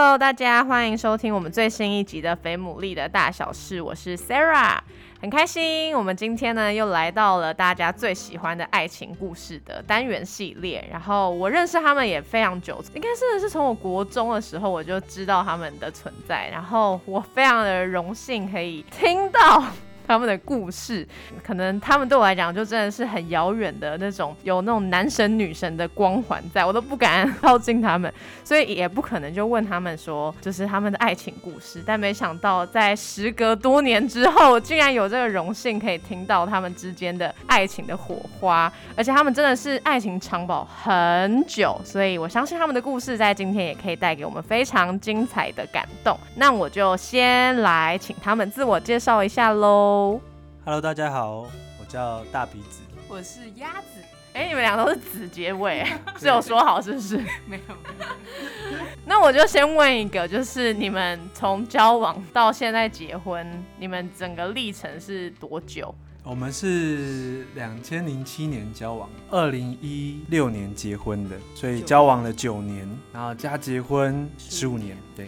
Hello，大家欢迎收听我们最新一集的《肥牡蛎的大小事》，我是 Sarah，很开心，我们今天呢又来到了大家最喜欢的爱情故事的单元系列。然后我认识他们也非常久，应该是是从我国中的时候我就知道他们的存在，然后我非常的荣幸可以听到。他们的故事，可能他们对我来讲就真的是很遥远的那种，有那种男神女神的光环，在我都不敢靠近他们，所以也不可能就问他们说，就是他们的爱情故事。但没想到，在时隔多年之后，竟然有这个荣幸可以听到他们之间的爱情的火花，而且他们真的是爱情长跑很久，所以我相信他们的故事在今天也可以带给我们非常精彩的感动。那我就先来请他们自我介绍一下喽。Hello，大家好，我叫大鼻子，我是鸭子。哎，你们俩都是子结尾，是有说好是不是？没有。那我就先问一个，就是你们从交往到现在结婚，你们整个历程是多久？我们是两千零七年交往，二零一六年结婚的，所以交往了九年，然后加结婚十五年。对。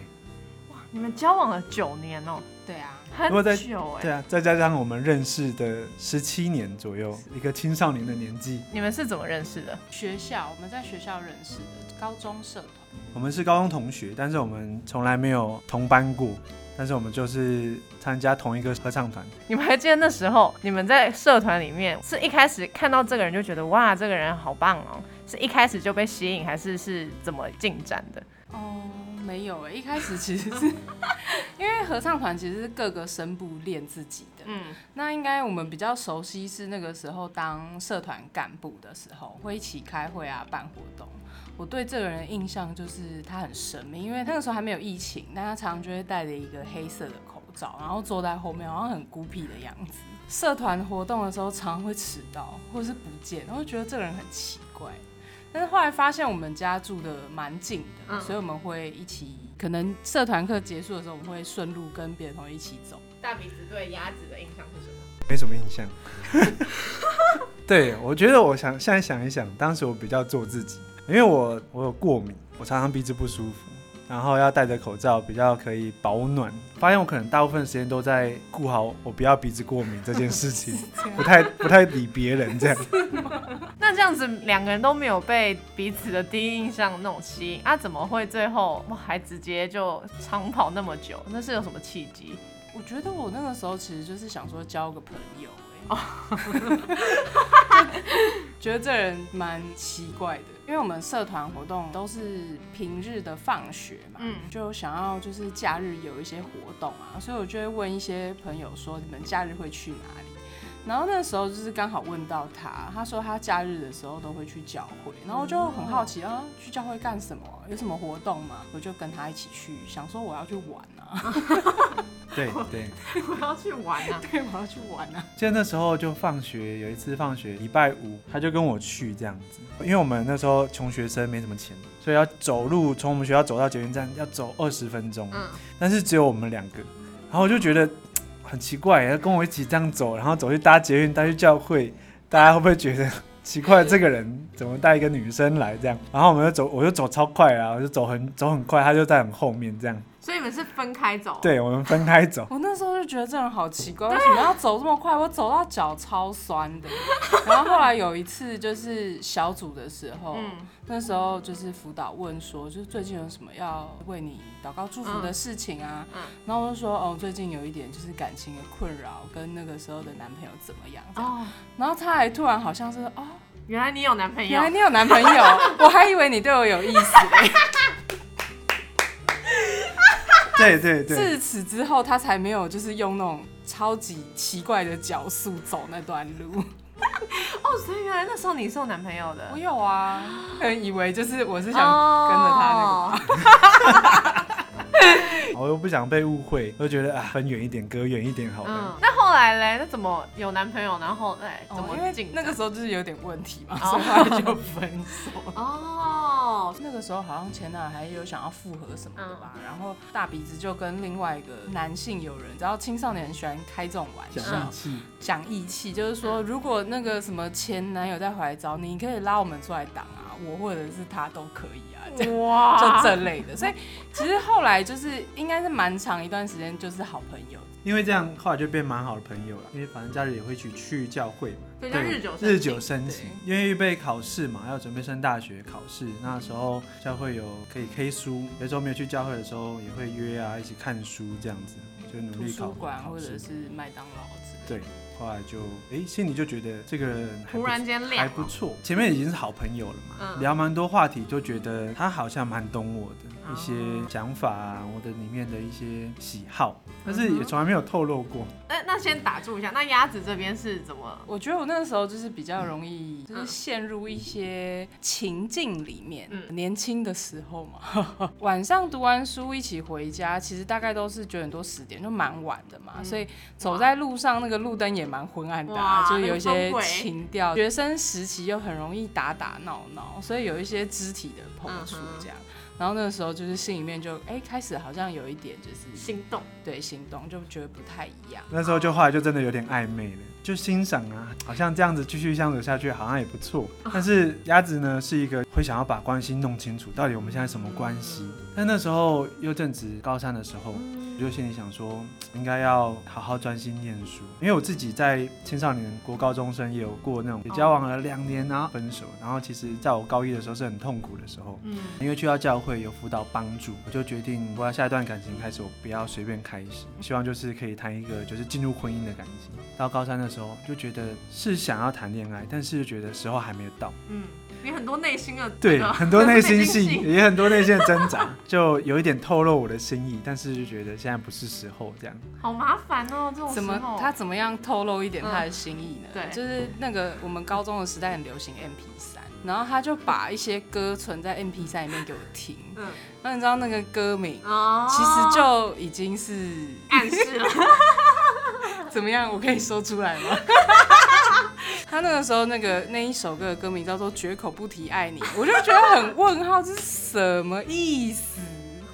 哇，你们交往了九年哦。对啊。很久哎，对啊，再加上我们认识的十七年左右，一个青少年的年纪。你们是怎么认识的？学校，我们在学校认识的，高中社团。我们是高中同学，但是我们从来没有同班过，但是我们就是参加同一个合唱团。你们还记得那时候，你们在社团里面是一开始看到这个人就觉得哇，这个人好棒哦，是一开始就被吸引，还是是怎么进展的？哦。没有哎，一开始其实是 因为合唱团其实是各个声部练自己的。嗯，那应该我们比较熟悉是那个时候当社团干部的时候，会一起开会啊，办活动。我对这个人印象就是他很神秘，因为那个时候还没有疫情，但他常常就会戴着一个黑色的口罩，然后坐在后面，好像很孤僻的样子。社团活动的时候常常会迟到或者是不见，然后觉得这个人很奇怪。但是后来发现我们家住的蛮近的，所以我们会一起。可能社团课结束的时候，我们会顺路跟别的同学一起走。大鼻子对鸭子的印象是什么？没什么印象。对，我觉得我想现在想一想，当时我比较做自己，因为我我有过敏，我常常鼻子不舒服。然后要戴着口罩，比较可以保暖。发现我可能大部分时间都在顾好我不要鼻子过敏这件事情，不太不太理别人这样。那这样子两个人都没有被彼此的第一印象那种吸引，啊，怎么会最后还直接就长跑那么久？那是有什么契机？我觉得我那个时候其实就是想说交个朋友。哦，觉得这人蛮奇怪的，因为我们社团活动都是平日的放学嘛，嗯，就想要就是假日有一些活动啊，所以我就会问一些朋友说，你们假日会去哪里？然后那时候就是刚好问到他，他说他假日的时候都会去教会，然后我就很好奇啊，去教会干什么？有什么活动吗？我就跟他一起去，想说我要去玩啊。对 对，我要去玩啊！对，我要去玩啊！记得那时候就放学，有一次放学礼拜五，他就跟我去这样子，因为我们那时候穷学生没什么钱，所以要走路从我们学校走到捷运站要走二十分钟，嗯，但是只有我们两个，然后我就觉得。很奇怪，要跟我一起这样走，然后走去搭捷运，搭去教会，大家会不会觉得奇怪？这个人怎么带一个女生来这样？然后我们就走，我就走超快啊，我就走很走很快，他就在很后面这样。所以你们是分开走？对，我们分开走。我那时候就觉得这人好奇怪，为什么要走这么快？我走到脚超酸的。然后后来有一次就是小组的时候，那时候就是辅导问说，就是最近有什么要为你祷告祝福的事情啊？然后我就说，哦，最近有一点就是感情的困扰，跟那个时候的男朋友怎么样？哦。然后他还突然好像是，哦，原来你有男朋友，原来你有男朋友，我还以为你对我有意思。对对对，自此之后，他才没有就是用那种超级奇怪的脚速走那段路。哦，所以原来那时候你是有男朋友的？我有啊，以为就是我是想跟着他那个。我又不想被误会，我就觉得啊，分远一点，隔远一点好了。嗯，那后来嘞，那怎么有男朋友？然后哎，怎么因为那个时候就是有点问题嘛，所以后来就分手。哦，那个时候好像前男友还有想要复合什么的吧，然后大鼻子就跟另外一个男性友人，然后青少年很喜欢开这种玩笑，讲义气，就是说如果那个什么前男友在回来找你，你可以拉我们出来挡啊，我或者是他都可以啊，哇，就这类的。所以其实后来就是应该是蛮长一段时间就是好朋友。因为这样后来就变蛮好的朋友了，因为反正家里也会一起去教会嘛，对，日久日久生情。因为预备考试嘛，要准备升大学考试，那时候教会有可以 K 书，有时候没有去教会的时候也会约啊，一起看书这样子，就努力考。图书馆或者是麦当劳之类。对。后来就哎，心里就觉得这个人突然间还不错，前面已经是好朋友了嘛，聊蛮多话题，就觉得他好像蛮懂我的。一些想法啊，我的里面的一些喜好，但是也从来没有透露过。那那先打住一下，那鸭子这边是怎么？我觉得我那个时候就是比较容易，就是陷入一些情境里面。嗯年轻的时候嘛，晚上读完书一起回家，其实大概都是九点多十点，就蛮晚的嘛。所以走在路上，那个路灯也蛮昏暗的，就有一些情调。学生时期又很容易打打闹闹，所以有一些肢体的碰触这样。然后那个时候就是心里面就哎开始好像有一点就是心动，对心动就觉得不太一样。那时候就后来就真的有点暧昧了，就欣赏啊，好像这样子继续相处下去好像也不错。但是鸭子呢是一个会想要把关系弄清楚，到底我们现在什么关系？但那时候又正值高三的时候。我就心里想说，应该要好好专心念书，因为我自己在青少年、国高中生也有过那种，也交往了两年然后分手，然后其实在我高一的时候是很痛苦的时候，嗯，因为去到教会有辅导帮助，我就决定我要下一段感情开始，我不要随便开始，希望就是可以谈一个就是进入婚姻的感情。到高三的时候就觉得是想要谈恋爱，但是觉得时候还没有到，嗯。你很多内心的对，很多 内心戏，也很多内心的挣扎，就有一点透露我的心意，但是就觉得现在不是时候，这样。好麻烦哦，这种怎么他怎么样透露一点他的心意呢？对，就是那个我们高中的时代很流行 M P 三，然后他就把一些歌存在 M P 三里面给我听。嗯，那你知道那个歌名，哦其实就已经是暗示了。怎么样？我可以说出来吗？他那个时候那个那一首歌的歌名叫做《绝口不提爱你》，我就觉得很问号，这是什么意思？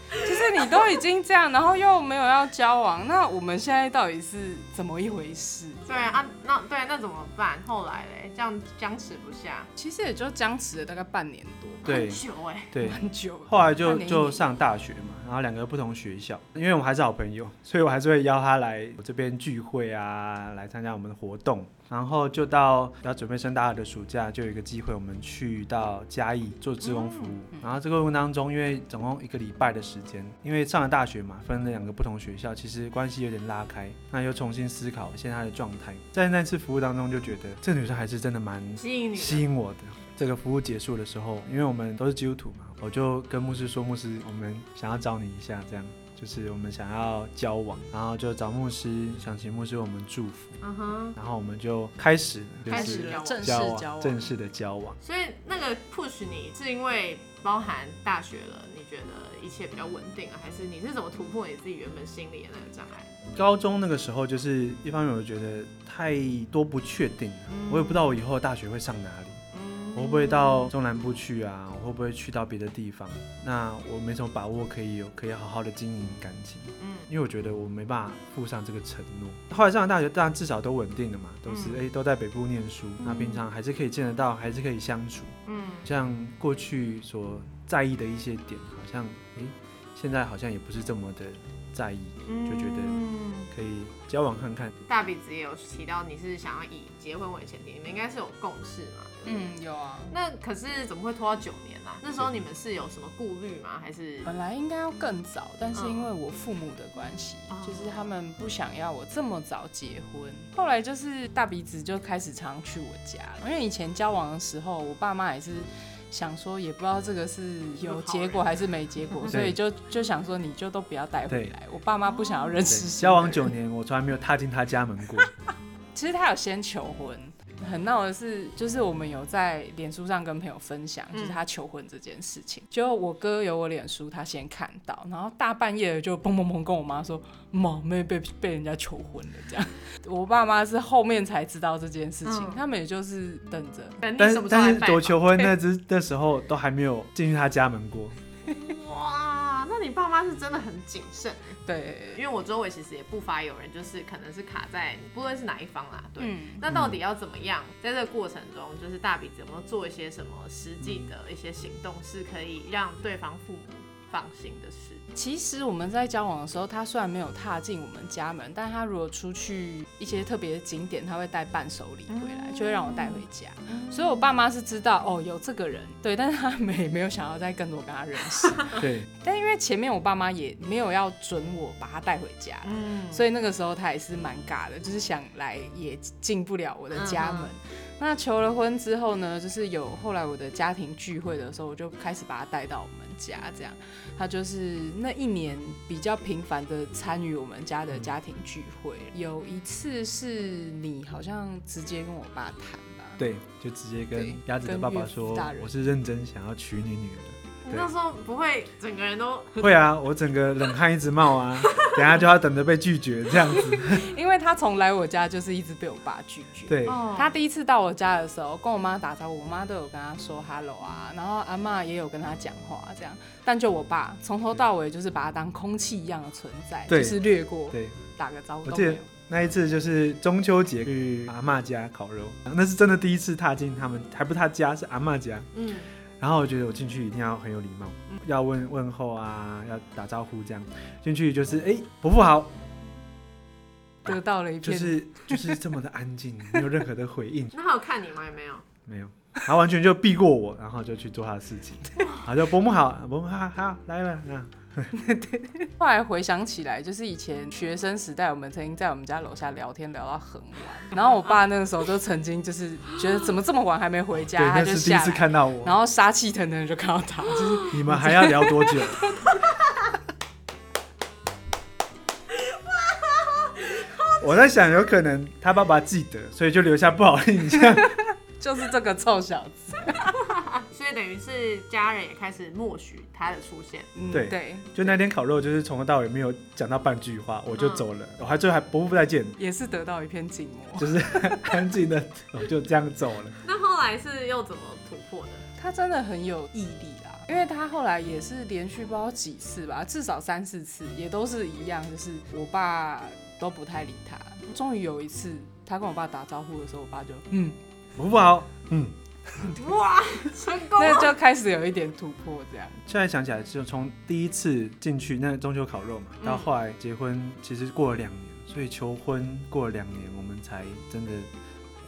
就是你都已经这样，然后又没有要交往，那我们现在到底是怎么一回事？对啊，那对那怎么办？后来嘞，这样僵持不下，其实也就僵持了大概半年多，对，很久哎，对，很久。后来就就上大学嘛，然后两个不同学校，因为我们还是好朋友，所以我还是会邀他来我这边聚会啊，来参加我们的活动。然后就到要准备升大二的暑假，就有一个机会，我们去到嘉义做志工服务。然后这个过程当中，因为总共一个礼拜的时间，因为上了大学嘛，分了两个不同学校，其实关系有点拉开。那又重新思考现在的状态，在那次服务当中，就觉得这女生还是真的蛮吸引你，吸引我的。这个服务结束的时候，因为我们都是基督徒嘛，我就跟牧师说：“牧师，我们想要找你一下，这样。”就是我们想要交往，然后就找牧师，想请牧师为我们祝福，嗯哼，然后我们就开始就是正式交往，正式的交往。所以那个 push 你是因为包含大学了，你觉得一切比较稳定啊，还是你是怎么突破你自己原本心里的那个障碍？高中那个时候就是一方面我觉得太多不确定，我也不知道我以后大学会上哪里。我会不会到中南部去啊？我会不会去到别的地方？那我没什么把握可以有可以好好的经营感情。嗯，因为我觉得我没办法负上这个承诺。后来上了大学，当然至少都稳定了嘛，都是哎都在北部念书，那平常还是可以见得到，还是可以相处。嗯，像过去所在意的一些点，好像哎现在好像也不是这么的在意，就觉得可以交往看看。大鼻子也有提到你是想要以结婚为前提，你们应该是有共识嘛？嗯，有啊。那可是怎么会拖到九年呢？那时候你们是有什么顾虑吗？还是本来应该要更早，但是因为我父母的关系，就是他们不想要我这么早结婚。后来就是大鼻子就开始常去我家了，因为以前交往的时候，我爸妈也是想说，也不知道这个是有结果还是没结果，所以就就想说你就都不要带回来。我爸妈不想要认识。交往九年，我从来没有踏进他家门过。其实他有先求婚。很闹的是，就是我们有在脸书上跟朋友分享，就是他求婚这件事情。就我哥有我脸书，他先看到，然后大半夜的就砰砰砰跟我妈说：“妈，妹被被人家求婚了。”这样，我爸妈是后面才知道这件事情，他们也就是等着。但是但是我求婚那只那时候都还没有进去他家门过。你爸妈是真的很谨慎对，因为我周围其实也不乏有人，就是可能是卡在不论是哪一方啦。对，那到底要怎么样，在这个过程中，就是大鼻子有没有做一些什么实际的一些行动，是可以让对方父母放心的事？其实我们在交往的时候，他虽然没有踏进我们家门，但他如果出去一些特别的景点，他会带伴手礼回来，就会让我带回家。所以我爸妈是知道哦有这个人，对，但是他没没有想要再更多跟他认识。对。但因为前面我爸妈也没有要准我把他带回家，嗯，所以那个时候他也是蛮尬的，就是想来也进不了我的家门。那求了婚之后呢，就是有后来我的家庭聚会的时候，我就开始把他带到我们家，这样他就是那一年比较频繁的参与我们家的家庭聚会。有一次是你好像直接跟我爸谈吧？对，就直接跟鸭子的爸爸说，我是认真想要娶你女儿。那时候不会整个人都会啊，我整个冷汗一直冒啊，等下就要等着被拒绝这样子。因为他从来我家就是一直被我爸拒绝。对，他第一次到我家的时候，跟我妈打招呼，我妈都有跟他说 hello 啊，然后阿妈也有跟他讲话这样，但就我爸从头到尾就是把他当空气一样的存在，就是略过，对，打个招呼。我记得那一次就是中秋节去阿妈家烤肉，那是真的第一次踏进他们，还不是他家，是阿妈家。嗯。然后我觉得我进去一定要很有礼貌，要问问候啊，要打招呼这样。进去就是哎，伯父好，得到了一片，就是就是这么的安静，没有任何的回应。那他有看你吗？也没有，没有，他完全就避过我，然后就去做他的事情。好，就伯母好，伯母好，好来了啊。对，后来回想起来，就是以前学生时代，我们曾经在我们家楼下聊天聊到很晚，然后我爸那个时候就曾经就是觉得怎么这么晚还没回家，他就第一次看到我，然后杀气腾腾就看到他，就是你们还要聊多久？我在想，有可能他爸爸记得，所以就留下不好印象，就是这个臭小子。等于是家人也开始默许他的出现。对对，就那天烤肉，就是从头到尾没有讲到半句话，我就走了。我还最后还不不再见，也是得到一片静默，就是 安静的，我就这样走了。那后来是又怎么突破的？他真的很有毅力啦，因为他后来也是连续不知道几次吧，至少三四次，也都是一样，就是我爸都不太理他。终于有一次，他跟我爸打招呼的时候，我爸就嗯，不好，嗯。哇，成功！那就开始有一点突破，这样。现在想起来，就从第一次进去那中秋烤肉嘛，到后来结婚，其实过了两年，所以求婚过了两年，我们才真的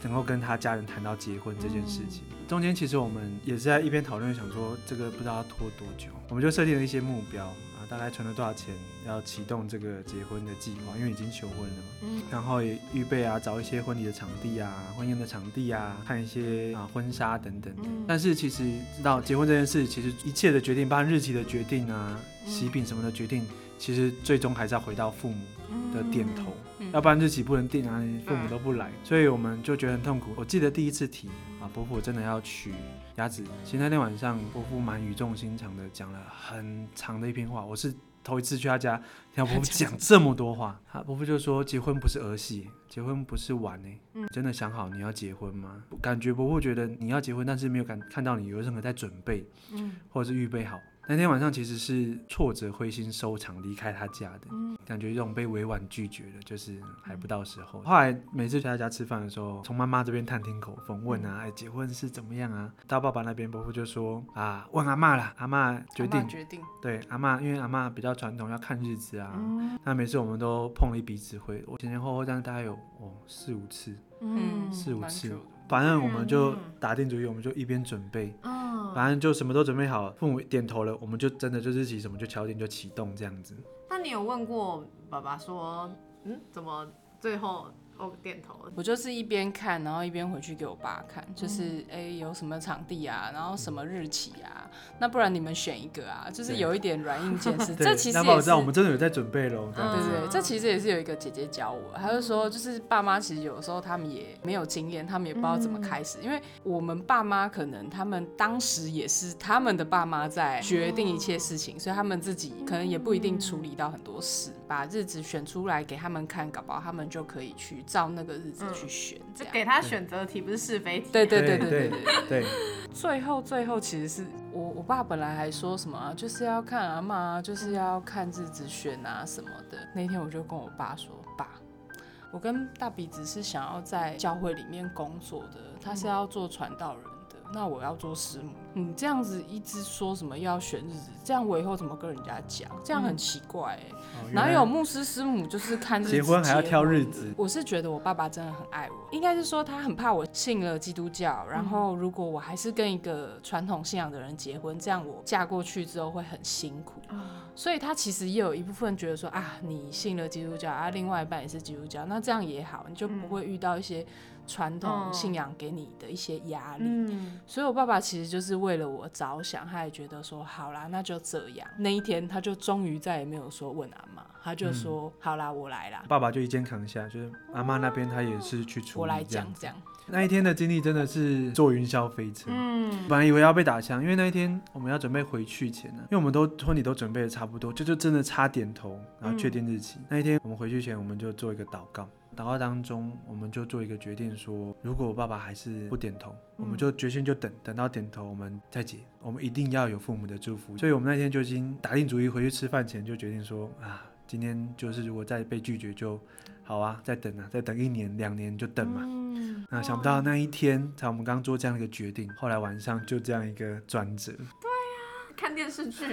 能够跟他家人谈到结婚这件事情。中间其实我们也是在一边讨论，想说这个不知道要拖多久，我们就设定了一些目标。大概存了多少钱要启动这个结婚的计划？因为已经求婚了嘛，嗯，然后也预备啊，找一些婚礼的场地啊，婚宴的场地啊，看一些啊婚纱等等。但是其实知道结婚这件事，其实一切的决定，包括日期的决定啊，喜饼什么的决定，其实最终还是要回到父母的点头，要不然日期不能定啊，父母都不来，所以我们就觉得很痛苦。我记得第一次提啊，伯父真的要娶。鸭子，其实那天晚上，伯父蛮语重心长的讲了很长的一篇话。我是头一次去他家，听伯父 讲这么多话。他伯父就说：“结婚不是儿戏，结婚不是玩呢。真的想好你要结婚吗？感觉伯父觉得你要结婚，但是没有感看到你有任何在准备，嗯，或者是预备好。”那天晚上其实是挫折、灰心收场，离开他家的感觉，这种被委婉拒绝的，就是还不到时候。后来每次去他家吃饭的时候，从妈妈这边探听口风，问啊，哎，结婚是怎么样啊？到爸爸那边，伯父就说啊，问阿妈啦，阿妈决定，决定，对，阿妈，因为阿妈比较传统，要看日子啊。那每次我们都碰了一鼻子灰，我前前后后这样大概有哦四五次，嗯，四五次。反正我们就打定主意，我们就一边准备，嗯，反正就什么都准备好，父母点头了，我们就真的就日期什么就敲定就启动这样子。那你有问过爸爸说，嗯，怎么最后我点头。我就是一边看，然后一边回去给我爸看，就是哎有什么场地啊，然后什么日期啊，那不然你们选一个啊，就是有一点软硬兼施。这其实也是我们真的有在准备喽。对对对，这其实也是有一个姐姐教我，她就说就是爸妈其实有时候他们也没有经验，他们也不知道怎么开始，因为我们爸妈可能他们当时也是他们的爸妈在决定一切事情，所以他们自己可能也不一定处理到很多事，把日子选出来给他们看，搞不好他们就可以去照那个日子去选。这给他选择题，不是是非题。对对对对对对对。最后最后，其实是我我爸本来还说什么，就是要看阿妈，就是要看日子选啊什么的。那天我就跟我爸说，爸，我跟大鼻子是想要在教会里面工作的，他是要做传道人。那我要做师母，你这样子一直说什么要选日子，这样我以后怎么跟人家讲？这样很奇怪哎，哪有牧师师母就是看结婚还要挑日子？我是觉得我爸爸真的很爱我，应该是说他很怕我信了基督教，然后如果我还是跟一个传统信仰的人结婚，这样我嫁过去之后会很辛苦，所以他其实也有一部分觉得说啊，你信了基督教啊，另外一半也是基督教，那这样也好，你就不会遇到一些。传统信仰给你的一些压力，所以我爸爸其实就是为了我着想，他也觉得说好啦，那就这样。那一天他就终于再也没有说问阿妈，他就说好啦，我来啦。爸爸就一肩扛下，就是阿妈那边他也是去处理。我来讲讲那一天的经历，真的是坐云霄飞车。嗯，本来以为要被打枪，因为那一天我们要准备回去前呢，因为我们都婚礼都准备的差不多，就就真的差点头，然后确定日期。那一天我们回去前，我们就做一个祷告。祷告当中，我们就做一个决定，说如果我爸爸还是不点头，我们就决心就等等到点头，我们再结。我们一定要有父母的祝福。所以，我们那天就已经打定主意，回去吃饭前就决定说啊，今天就是如果再被拒绝就好啊，再等啊，再等一年两年就等嘛。嗯那想不到那一天，才我们刚做这样一个决定，后来晚上就这样一个转折。对呀，看电视剧，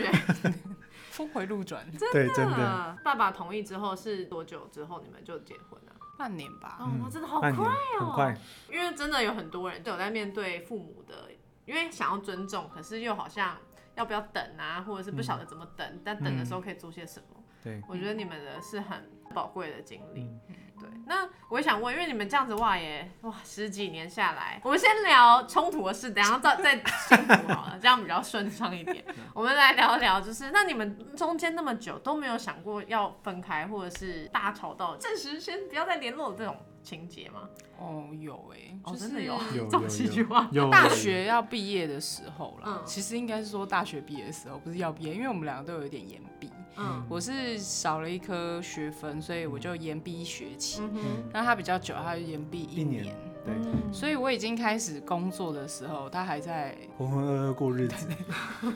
峰回路转。对，真的。爸爸同意之后是多久之后你们就结婚了？半年吧，哦，真的好快哦，很快。因为真的有很多人都有在面对父母的，因为想要尊重，可是又好像要不要等啊，或者是不晓得怎么等，但等的时候可以做些什么。对，我觉得你们的是很宝贵的经历。对，那我也想问，因为你们这样子哇也哇十几年下来，我们先聊冲突的事，等下再再幸福好了，这样比较顺畅一点。我们来聊一聊，就是那你们中间那么久都没有想过要分开，或者是大吵到暂时先不要再联络这种情节吗？哦，有哎，哦真的有，这么戏剧化。有大学要毕业的时候啦，其实应该是说大学毕业的时候，不是要毕业，因为我们两个都有一点延毕。嗯，我是少了一科学分，所以我就延毕一学期。嗯那他比较久，他就延毕一年。对，所以我已经开始工作的时候，他还在浑浑噩噩过日子，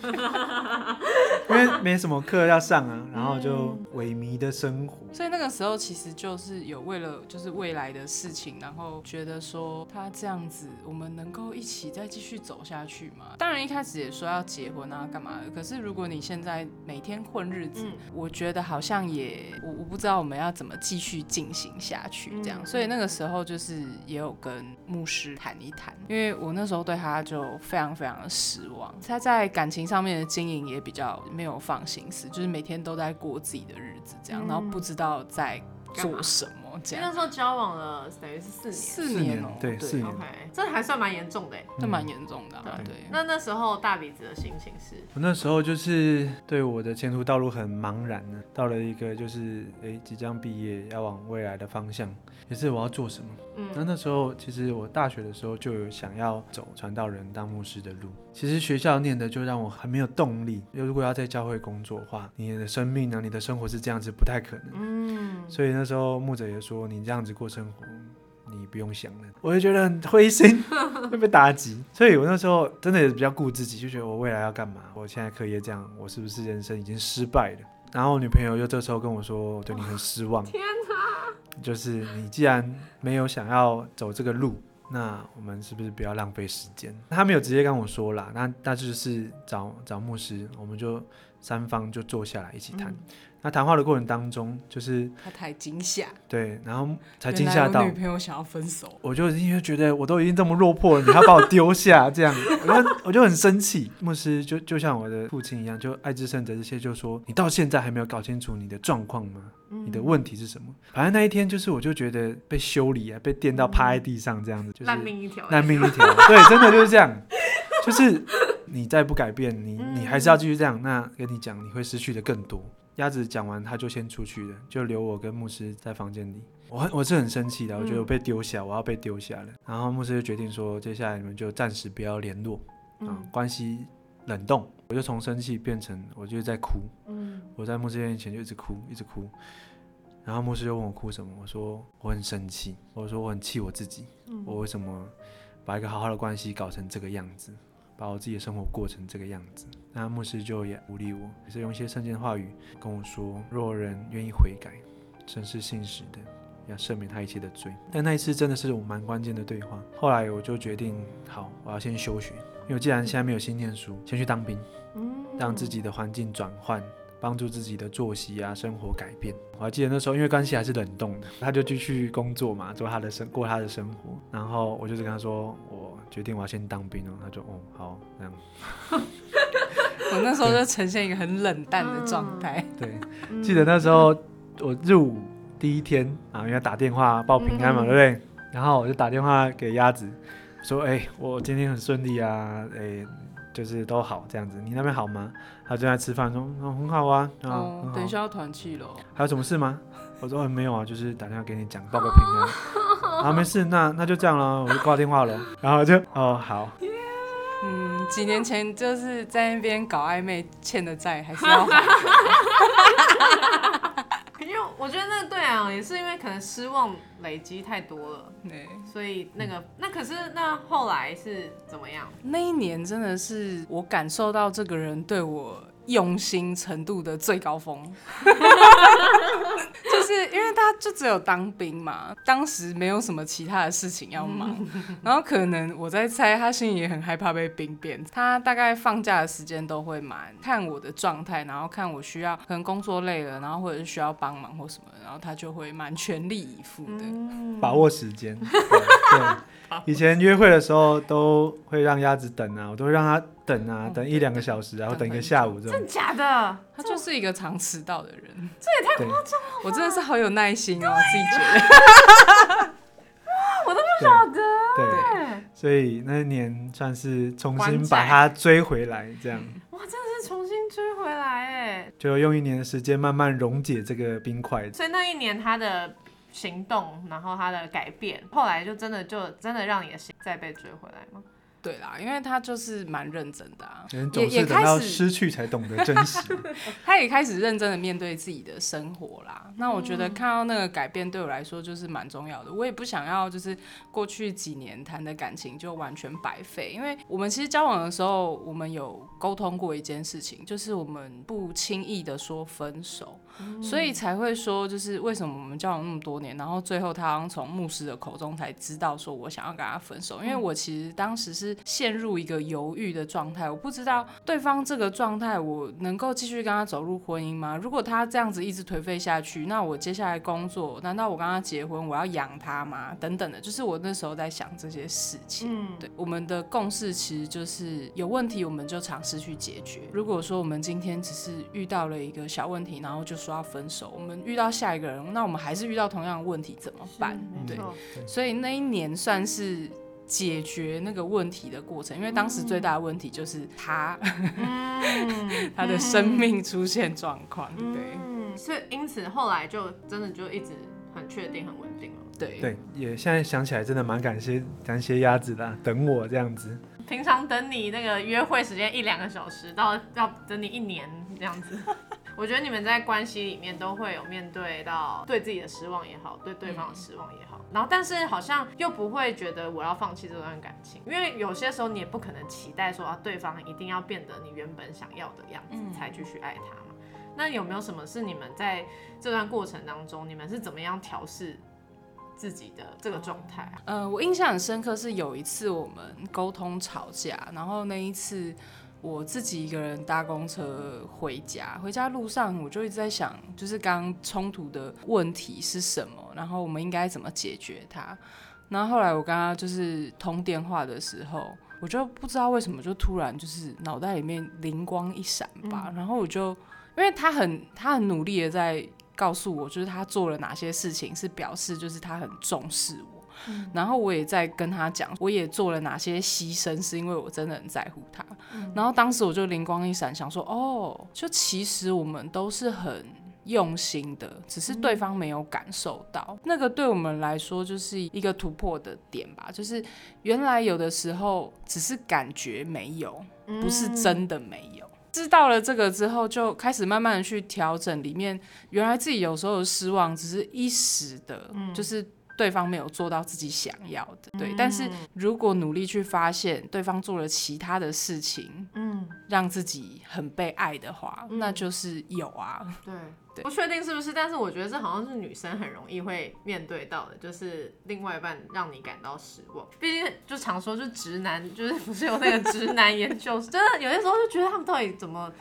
因为没什么课要上啊，然后就萎靡的生活。所以那个时候其实就是有为了就是未来的事情，然后觉得说他这样子，我们能够一起再继续走下去吗？当然一开始也说要结婚啊，干嘛的？可是如果你现在每天混日子，我觉得好像也我我不知道我们要怎么继续进行下去这样。所以那个时候就是也有跟。跟牧师谈一谈，因为我那时候对他就非常非常的失望，他在感情上面的经营也比较没有放心思，就是每天都在过自己的日子这样，然后不知道在做什么。那时候交往了等于是四年，四年哦，对，四年，OK，这还算蛮严重的，这蛮严重的，对。那那时候大鼻子的心情是？我那时候就是对我的前途道路很茫然呢，到了一个就是哎即将毕业要往未来的方向，也是我要做什么。嗯，那那时候其实我大学的时候就有想要走传道人当牧师的路，其实学校念的就让我很没有动力。如果要在教会工作的话，你的生命呢，你的生活是这样子不太可能。嗯，所以那时候牧者也。说你这样子过生活，你不用想了，我就觉得很灰心，会被打击。所以我那时候真的也比较顾自己，就觉得我未来要干嘛？我现在课业这样，我是不是人生已经失败了？然后女朋友又这时候跟我说，我对你很失望。天哪！就是你既然没有想要走这个路，那我们是不是不要浪费时间？他没有直接跟我说啦，那那就是找找牧师，我们就三方就坐下来一起谈。那谈话的过程当中，就是他太惊吓，对，然后才惊吓到女朋友想要分手，我就因为觉得我都已经这么落魄了，你还把我丢下，这样，我就我就很生气。牧师就就像我的父亲一样，就爱之深者之切，就说你到现在还没有搞清楚你的状况吗？你的问题是什么？反正那一天就是，我就觉得被修理啊，被电到趴在地上这样子，就是烂命一条，烂命一条。对，真的就是这样，就是你再不改变，你你还是要继续这样。那跟你讲，你会失去的更多。鸭子讲完，他就先出去了，就留我跟牧师在房间里。我我是很生气的，我觉得我被丢下，我要被丢下了。然后牧师就决定说，接下来你们就暂时不要联络，啊，关系冷冻。我就从生气变成，我就在哭。嗯，我在牧师面前就一直哭，一直哭。然后牧师就问我哭什么，我说我很生气，我说我很气我自己，我为什么把一个好好的关系搞成这个样子？把我自己的生活过成这个样子，那牧师就也鼓励我，也是用一些圣经的话语跟我说：若人愿意悔改，真是信实的，要赦免他一切的罪。但那一次真的是我蛮关键的对话。后来我就决定，好，我要先休学，因为既然现在没有心念书，先去当兵，让自己的环境转换。帮助自己的作息啊，生活改变。我还记得那时候，因为关系还是冷冻的，他就继续工作嘛，做他的生，过他的生活。然后我就是跟他说，我决定我要先当兵了。他就哦，好，这样。我那时候就呈现一个很冷淡的状态。对，记得那时候我入伍第一天啊，因为打电话报平安嘛，对不对？然后我就打电话给鸭子，说，哎，我今天很顺利啊，哎。就是都好这样子，你那边好吗？他正在吃饭，说哦很好啊，哦等一下要团契了，还有什么事吗？我说没有啊，就是打电话给你讲报个平安。啊没事，那那就这样了，我就挂电话了。然后就哦好。嗯，几年前就是在那边搞暧昧欠的债还是要还。因为我觉得那个对啊，也是因为可能失望累积太多了，对，所以那个那可是那后来是怎么样？那一年真的是我感受到这个人对我。用心程度的最高峰，就是因为他就只有当兵嘛，当时没有什么其他的事情要忙，然后可能我在猜，他心里也很害怕被兵变。他大概放假的时间都会蛮看我的状态，然后看我需要，可能工作累了，然后或者是需要帮忙或什么，然后他就会蛮全力以赴的，把握时间。对，以前约会的时候都会让鸭子等啊，我都会让他。等啊，等一两个小时，然后等一个下午，这种。真假的？他就是一个常迟到的人。这也太夸张了！我真的是好有耐心哦，自己觉得。哇，我都不晓得。对，所以那一年算是重新把他追回来，这样。哇，真的是重新追回来哎！就用一年的时间慢慢溶解这个冰块。所以那一年他的行动，然后他的改变，后来就真的就真的让你的心再被追回来吗？对啦，因为他就是蛮认真的啊，也也开始失去才懂得珍惜。他也开始认真的面对自己的生活啦。那我觉得看到那个改变对我来说就是蛮重要的。我也不想要就是过去几年谈的感情就完全白费，因为我们其实交往的时候，我们有沟通过一件事情，就是我们不轻易的说分手。所以才会说，就是为什么我们交往那么多年，然后最后他从牧师的口中才知道说我想要跟他分手，因为我其实当时是陷入一个犹豫的状态，我不知道对方这个状态我能够继续跟他走入婚姻吗？如果他这样子一直颓废下去，那我接下来工作，难道我跟他结婚，我要养他吗？等等的，就是我那时候在想这些事情。嗯，对，我们的共识其实就是有问题我们就尝试去解决。如果说我们今天只是遇到了一个小问题，然后就说要分手，我们遇到下一个人，那我们还是遇到同样的问题，怎么办？对，所以那一年算是解决那个问题的过程，因为当时最大的问题就是他，他的生命出现状况，对，所以因此后来就真的就一直很确定、很稳定了。对对，也现在想起来真的蛮感谢感谢鸭子的，等我这样子。平常等你那个约会时间一两个小时，到要等你一年这样子。我觉得你们在关系里面都会有面对到对自己的失望也好，对对方的失望也好，然后但是好像又不会觉得我要放弃这段感情，因为有些时候你也不可能期待说啊对方一定要变得你原本想要的样子才继续爱他嘛。那有没有什么是你们在这段过程当中，你们是怎么样调试自己的这个状态啊？呃，我印象很深刻是有一次我们沟通吵架，然后那一次。我自己一个人搭公车回家，回家路上我就一直在想，就是刚刚冲突的问题是什么，然后我们应该怎么解决它。然后后来我跟他就是通电话的时候，我就不知道为什么就突然就是脑袋里面灵光一闪吧，然后我就因为他很他很努力的在告诉我，就是他做了哪些事情是表示就是他很重视我。然后我也在跟他讲，我也做了哪些牺牲，是因为我真的很在乎他。然后当时我就灵光一闪，想说，哦，就其实我们都是很用心的，只是对方没有感受到。那个对我们来说就是一个突破的点吧，就是原来有的时候只是感觉没有，不是真的没有。知道了这个之后，就开始慢慢的去调整里面，原来自己有时候失望只是一时的，就是。对方没有做到自己想要的，对。但是如果努力去发现对方做了其他的事情，嗯，让自己很被爱的话，那就是有啊。对，不确定是不是，但是我觉得这好像是女生很容易会面对到的，就是另外一半让你感到失望。毕竟就常说，就直男就是不是有那个直男研究，真的有些时候就觉得他们到底怎么。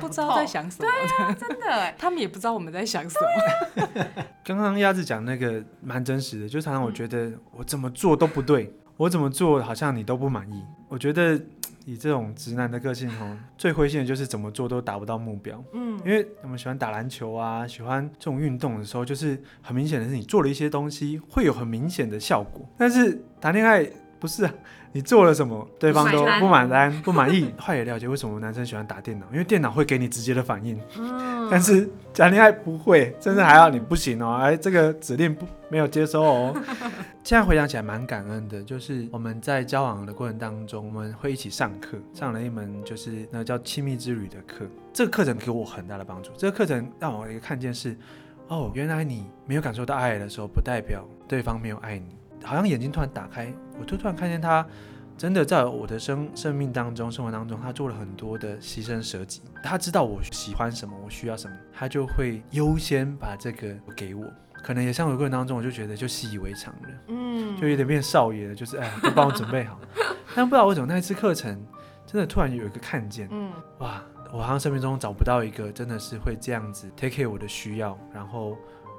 不知道在想什么，对 真的，他们也不知道我们在想什么。刚刚鸭子讲那个蛮真实的，就常常我觉得我怎么做都不对，我怎么做好像你都不满意。我觉得以这种直男的个性哦，最灰心的就是怎么做都达不到目标。嗯，因为我们喜欢打篮球啊，喜欢这种运动的时候，就是很明显的是你做了一些东西会有很明显的效果，但是谈恋爱不是啊。你做了什么，对方都不满单、不满意。后来也了解为什么男生喜欢打电脑，因为电脑会给你直接的反应。嗯，但是谈恋爱不会，甚至还要你不行哦，哎，这个指令不没有接收哦。现在回想起来蛮感恩的，就是我们在交往的过程当中，我们会一起上课，上了一门就是那个叫亲密之旅的课。这个课程给我很大的帮助。这个课程让我一个看见是，哦，原来你没有感受到爱的时候，不代表对方没有爱你。好像眼睛突然打开，我就突然看见他，真的在我的生生命当中、生活当中，他做了很多的牺牲舍己。他知道我喜欢什么，我需要什么，他就会优先把这个给我。可能也像我过程当中，我就觉得就习以为常了，嗯，就有点变少爷了，就是哎，都帮我准备好。但不知道为什么那一次课程，真的突然有一个看见，嗯，哇，我好像生命中找不到一个真的是会这样子 take care 我的需要，然后。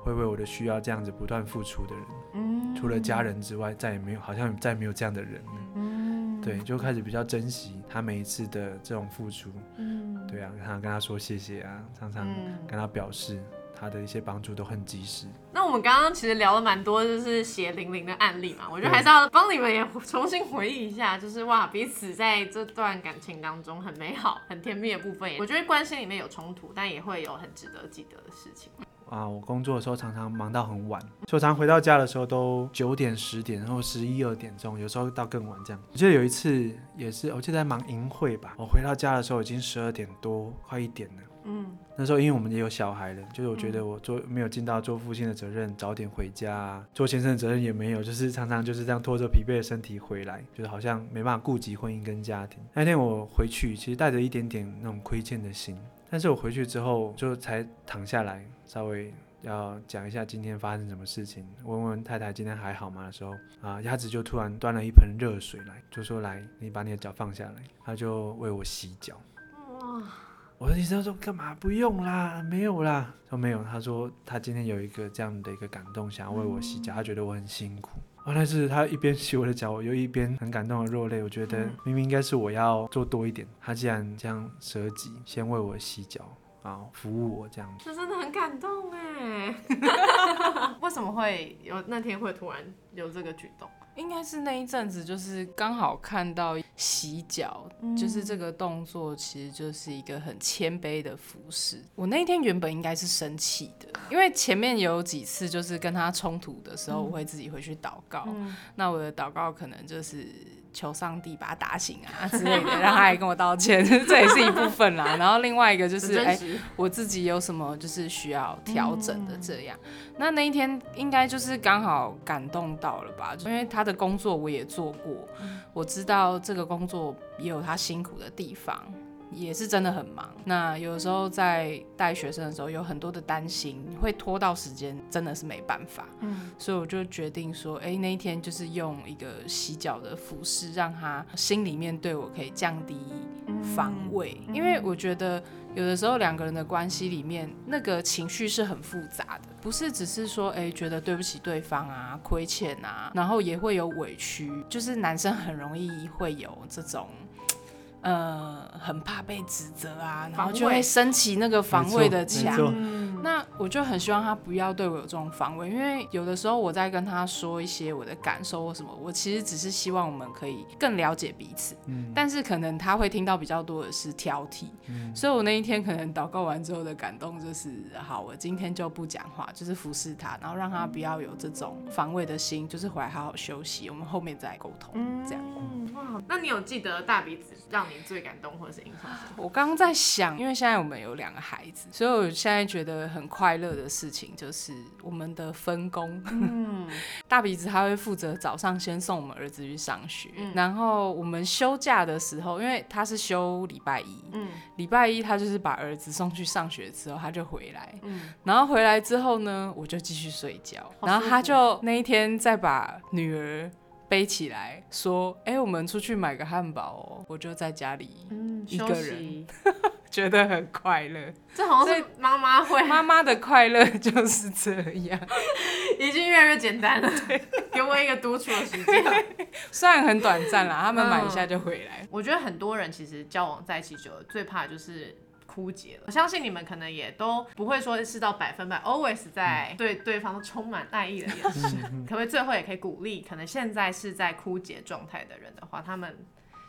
会为我的需要这样子不断付出的人，嗯，除了家人之外，再也没有，好像再没有这样的人了，嗯，对，就开始比较珍惜他每一次的这种付出，嗯，对啊，常常跟他说谢谢啊，常常跟他表示他的一些帮助都很及时。那我们刚刚其实聊了蛮多，就是血淋淋的案例嘛，我觉得还是要帮你们也重新回忆一下，就是哇，彼此在这段感情当中很美好、很甜蜜的部分，我觉得关系里面有冲突，但也会有很值得记得的事情。啊，我工作的时候常常忙到很晚，就常回到家的时候都九点、十点，然后十一二点钟，有时候到更晚这样。我记得有一次也是，我记得在忙银会吧，我回到家的时候已经十二点多，快一点了。嗯，那时候因为我们也有小孩了，就是我觉得我做没有尽到做父亲的责任，早点回家，做先生的责任也没有，就是常常就是这样拖着疲惫的身体回来，就是好像没办法顾及婚姻跟家庭。那天我回去，其实带着一点点那种亏欠的心。但是我回去之后就才躺下来，稍微要讲一下今天发生什么事情，问问太太今天还好吗的时候，啊，鸭子就突然端了一盆热水来，就说来，你把你的脚放下来，他就为我洗脚。哇！我的医生说干嘛？不用啦，没有啦，说没有。他说他今天有一个这样的一个感动，想要为我洗脚，他觉得我很辛苦。原来是他一边洗我的脚，我又一边很感动的落泪。我觉得明明应该是我要做多一点，他既然这样舍己，先为我洗脚啊，服务我这样子，这真的很感动哎。为什么会有那天会突然有这个举动？应该是那一阵子，就是刚好看到洗脚，就是这个动作，其实就是一个很谦卑的服饰。我那一天原本应该是生气的，因为前面有几次就是跟他冲突的时候，我会自己回去祷告。那我的祷告可能就是。求上帝把他打醒啊之类的，让他来跟我道歉，这也是一部分啦。然后另外一个就是，哎，我自己有什么就是需要调整的这样。那那一天应该就是刚好感动到了吧，因为他的工作我也做过，我知道这个工作也有他辛苦的地方。也是真的很忙。那有的时候在带学生的时候，有很多的担心，会拖到时间，真的是没办法。嗯，所以我就决定说，哎，那一天就是用一个洗脚的服饰，让他心里面对我可以降低防卫，因为我觉得。有的时候两个人的关系里面，那个情绪是很复杂的，不是只是说哎觉得对不起对方啊，亏欠啊，然后也会有委屈，就是男生很容易会有这种。呃，很怕被指责啊，然后就会升起那个防卫的墙。那我就很希望他不要对我有这种防卫，因为有的时候我在跟他说一些我的感受或什么，我其实只是希望我们可以更了解彼此。嗯，但是可能他会听到比较多的是挑剔。嗯，所以我那一天可能祷告完之后的感动就是，好，我今天就不讲话，就是服侍他，然后让他不要有这种防卫的心，就是回来好好休息，我们后面再沟通。这样。哇，那你有记得大鼻子让？你最感动或者是印象我刚刚在想，因为现在我们有两个孩子，所以我现在觉得很快乐的事情就是我们的分工。嗯，大鼻子他会负责早上先送我们儿子去上学，然后我们休假的时候，因为他是休礼拜一，嗯，礼拜一他就是把儿子送去上学之后他就回来，嗯，然后回来之后呢，我就继续睡觉，然后他就那一天再把女儿。背起来说：“哎，我们出去买个汉堡哦。”我就在家里一个人，觉得很快乐。这好像是妈妈会，妈妈的快乐就是这样，已经越来越简单了。给我一个独处的时间，虽然很短暂啦，他们买一下就回来。我觉得很多人其实交往在一起久了，最怕就是。枯竭了，我相信你们可能也都不会说是到百分百，always 在对对方充满爱意的眼神，可不可以最后也可以鼓励，可能现在是在枯竭状态的人的话，他们。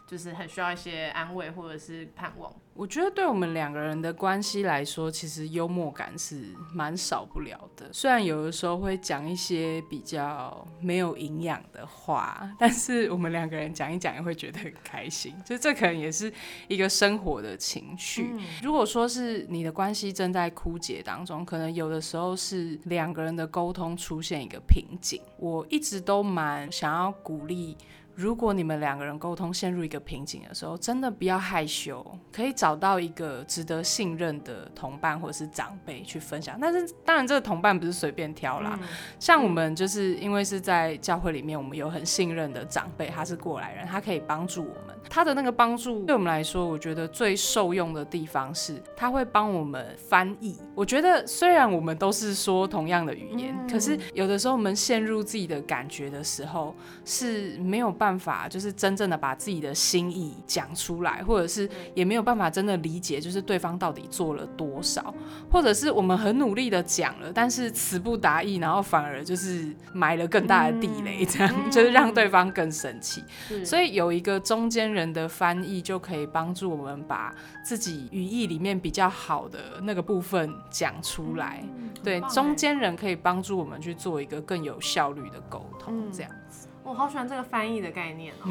就是很需要一些安慰或者是盼望。我觉得对我们两个人的关系来说，其实幽默感是蛮少不了的。虽然有的时候会讲一些比较没有营养的话，但是我们两个人讲一讲也会觉得很开心。就这可能也是一个生活的情绪。如果说是你的关系正在枯竭当中，可能有的时候是两个人的沟通出现一个瓶颈。我一直都蛮想要鼓励。如果你们两个人沟通陷入一个瓶颈的时候，真的不要害羞，可以找到一个值得信任的同伴或者是长辈去分享。但是当然，这个同伴不是随便挑啦。像我们就是因为是在教会里面，我们有很信任的长辈，他是过来人，他可以帮助我们。他的那个帮助对我们来说，我觉得最受用的地方是他会帮我们翻译。我觉得虽然我们都是说同样的语言，可是有的时候我们陷入自己的感觉的时候是没有办。办法就是真正的把自己的心意讲出来，或者是也没有办法真的理解，就是对方到底做了多少，或者是我们很努力的讲了，但是词不达意，然后反而就是埋了更大的地雷，这样就是让对方更生气。所以有一个中间人的翻译，就可以帮助我们把自己语义里面比较好的那个部分讲出来。对，中间人可以帮助我们去做一个更有效率的沟通，这样。我好喜欢这个翻译的概念哦，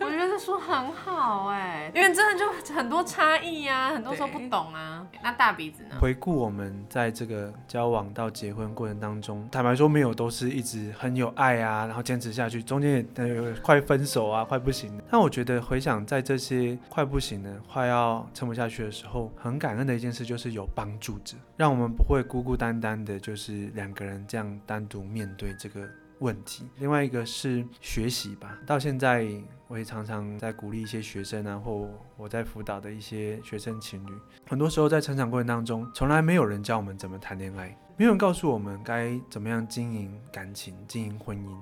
我觉得这书很好哎，因为真的就很多差异啊，很多时候不懂啊。那大鼻子呢？回顾我们在这个交往到结婚过程当中，坦白说没有都是一直很有爱啊，然后坚持下去，中间也有快分手啊，快不行。但我觉得回想在这些快不行的、快要撑不下去的时候，很感恩的一件事就是有帮助者，让我们不会孤孤单单的，就是两个人这样单独面对这个。问题，另外一个是学习吧。到现在，我也常常在鼓励一些学生啊，或我在辅导的一些学生情侣。很多时候在成长过程当中，从来没有人教我们怎么谈恋爱，没有人告诉我们该怎么样经营感情、经营婚姻。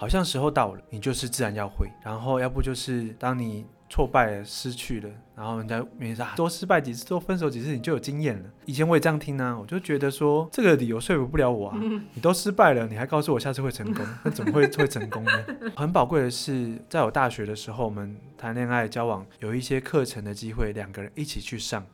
好像时候到了，你就是自然要会。然后要不就是当你。挫败了，失去了，然后人家没啥，多失败几次，多分手几次，你就有经验了。以前我也这样听呢，我就觉得说这个理由说服不了我啊。你都失败了，你还告诉我下次会成功，那怎么会会成功呢？很宝贵的是，在我大学的时候，我们谈恋爱交往有一些课程的机会，两个人一起去上，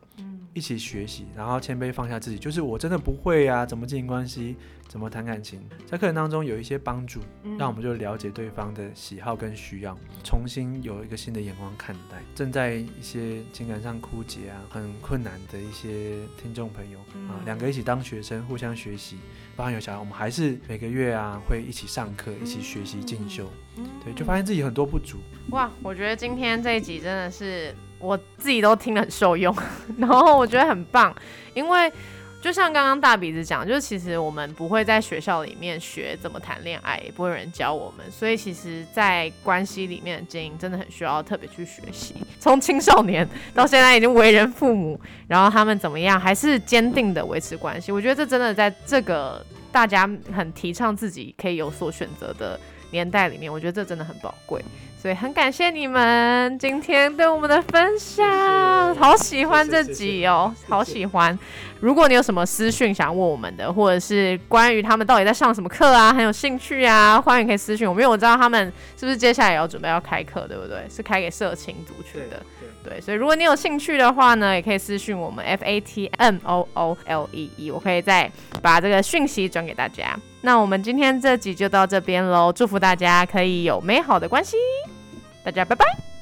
一起学习，然后谦卑放下自己，就是我真的不会啊，怎么经营关系？怎么谈感情，在课程当中有一些帮助，让我们就了解对方的喜好跟需要，重新有一个新的眼光看待正在一些情感上枯竭啊、很困难的一些听众朋友啊，两个一起当学生，互相学习。包含有小孩，我们还是每个月啊会一起上课，一起学习进修。对，就发现自己很多不足。哇，我觉得今天这一集真的是我自己都听得很受用，然后我觉得很棒，因为。就像刚刚大鼻子讲，就是其实我们不会在学校里面学怎么谈恋爱，也不会有人教我们，所以其实，在关系里面的经营真的很需要特别去学习。从青少年到现在已经为人父母，然后他们怎么样，还是坚定的维持关系。我觉得这真的在这个大家很提倡自己可以有所选择的年代里面，我觉得这真的很宝贵。所以很感谢你们今天对我们的分享，好喜欢这集哦，好喜欢。如果你有什么私讯想问我们的，或者是关于他们到底在上什么课啊，很有兴趣啊，欢迎可以私讯我们，因为我知道他们是不是接下来也要准备要开课，对不对？是开给社情族群的，对。所以如果你有兴趣的话呢，也可以私讯我们 F A T M O O L E E，我可以再把这个讯息转给大家。那我们今天这集就到这边喽，祝福大家可以有美好的关系，大家拜拜。